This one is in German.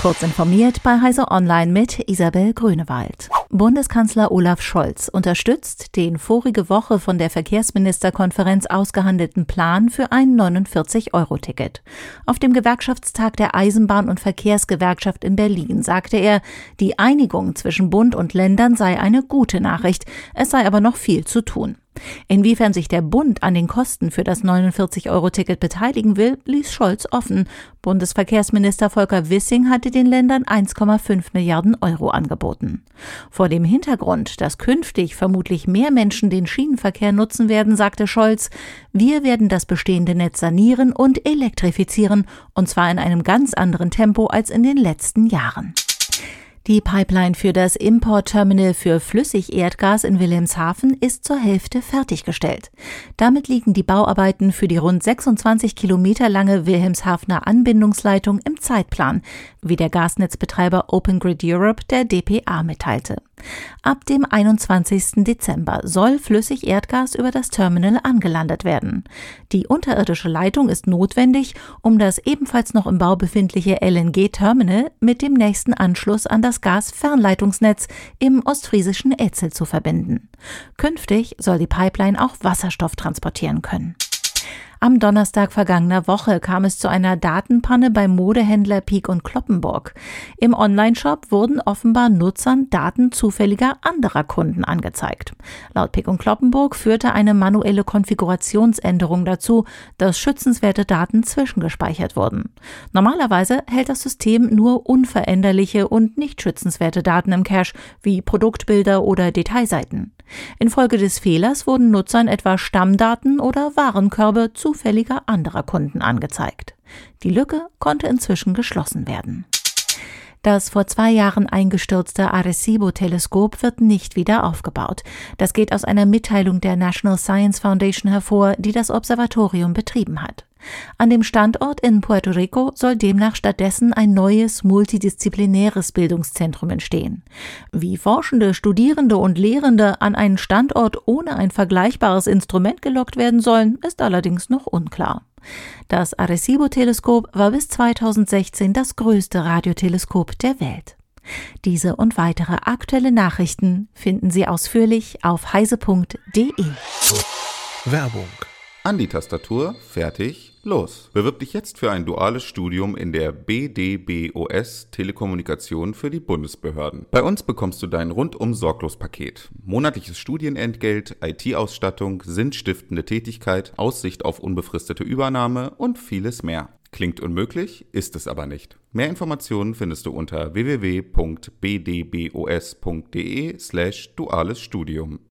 Kurz informiert bei Heise Online mit Isabel Grünewald. Bundeskanzler Olaf Scholz unterstützt den vorige Woche von der Verkehrsministerkonferenz ausgehandelten Plan für ein 49-Euro-Ticket. Auf dem Gewerkschaftstag der Eisenbahn- und Verkehrsgewerkschaft in Berlin sagte er, die Einigung zwischen Bund und Ländern sei eine gute Nachricht, es sei aber noch viel zu tun. Inwiefern sich der Bund an den Kosten für das 49-Euro-Ticket beteiligen will, ließ Scholz offen. Bundesverkehrsminister Volker Wissing hatte den Ländern 1,5 Milliarden Euro angeboten. Vor dem Hintergrund, dass künftig vermutlich mehr Menschen den Schienenverkehr nutzen werden, sagte Scholz, wir werden das bestehende Netz sanieren und elektrifizieren, und zwar in einem ganz anderen Tempo als in den letzten Jahren. Die Pipeline für das Importterminal für Flüssigerdgas in Wilhelmshaven ist zur Hälfte fertiggestellt. Damit liegen die Bauarbeiten für die rund 26 Kilometer lange Wilhelmshavener Anbindungsleitung im Zeitplan, wie der Gasnetzbetreiber Open Grid Europe der DPA mitteilte. Ab dem 21. Dezember soll Flüssigerdgas über das Terminal angelandet werden. Die unterirdische Leitung ist notwendig, um das ebenfalls noch im Bau befindliche LNG-Terminal mit dem nächsten Anschluss an das Gasfernleitungsnetz im ostfriesischen Etzel zu verbinden. Künftig soll die Pipeline auch Wasserstoff transportieren können. Am Donnerstag vergangener Woche kam es zu einer Datenpanne beim Modehändler Peak und Kloppenburg. Im Onlineshop wurden offenbar Nutzern Daten zufälliger anderer Kunden angezeigt. Laut Peak und Kloppenburg führte eine manuelle Konfigurationsänderung dazu, dass schützenswerte Daten zwischengespeichert wurden. Normalerweise hält das System nur unveränderliche und nicht schützenswerte Daten im Cache, wie Produktbilder oder Detailseiten. Infolge des Fehlers wurden Nutzern etwa Stammdaten oder Warenkörbe zufälliger anderer Kunden angezeigt. Die Lücke konnte inzwischen geschlossen werden. Das vor zwei Jahren eingestürzte Arecibo-Teleskop wird nicht wieder aufgebaut. Das geht aus einer Mitteilung der National Science Foundation hervor, die das Observatorium betrieben hat. An dem Standort in Puerto Rico soll demnach stattdessen ein neues multidisziplinäres Bildungszentrum entstehen. Wie Forschende, Studierende und Lehrende an einen Standort ohne ein vergleichbares Instrument gelockt werden sollen, ist allerdings noch unklar. Das Arecibo-Teleskop war bis 2016 das größte Radioteleskop der Welt. Diese und weitere aktuelle Nachrichten finden Sie ausführlich auf heise.de. Werbung. An die Tastatur, fertig, los. Bewirb dich jetzt für ein duales Studium in der BDBOS Telekommunikation für die Bundesbehörden. Bei uns bekommst du dein rundum sorglos Paket. Monatliches Studienentgelt, IT-Ausstattung, sinnstiftende Tätigkeit, Aussicht auf unbefristete Übernahme und vieles mehr. Klingt unmöglich, ist es aber nicht. Mehr Informationen findest du unter www.bdbos.de slash duales Studium.